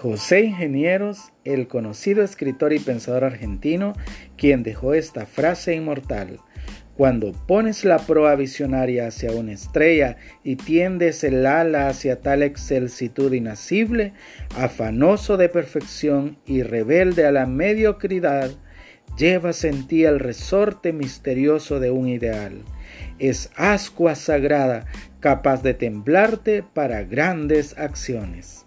José Ingenieros, el conocido escritor y pensador argentino, quien dejó esta frase inmortal. Cuando pones la proa visionaria hacia una estrella y tiendes el ala hacia tal excelsitud inacible, afanoso de perfección y rebelde a la mediocridad, llevas en ti el resorte misterioso de un ideal. Es ascua sagrada capaz de temblarte para grandes acciones.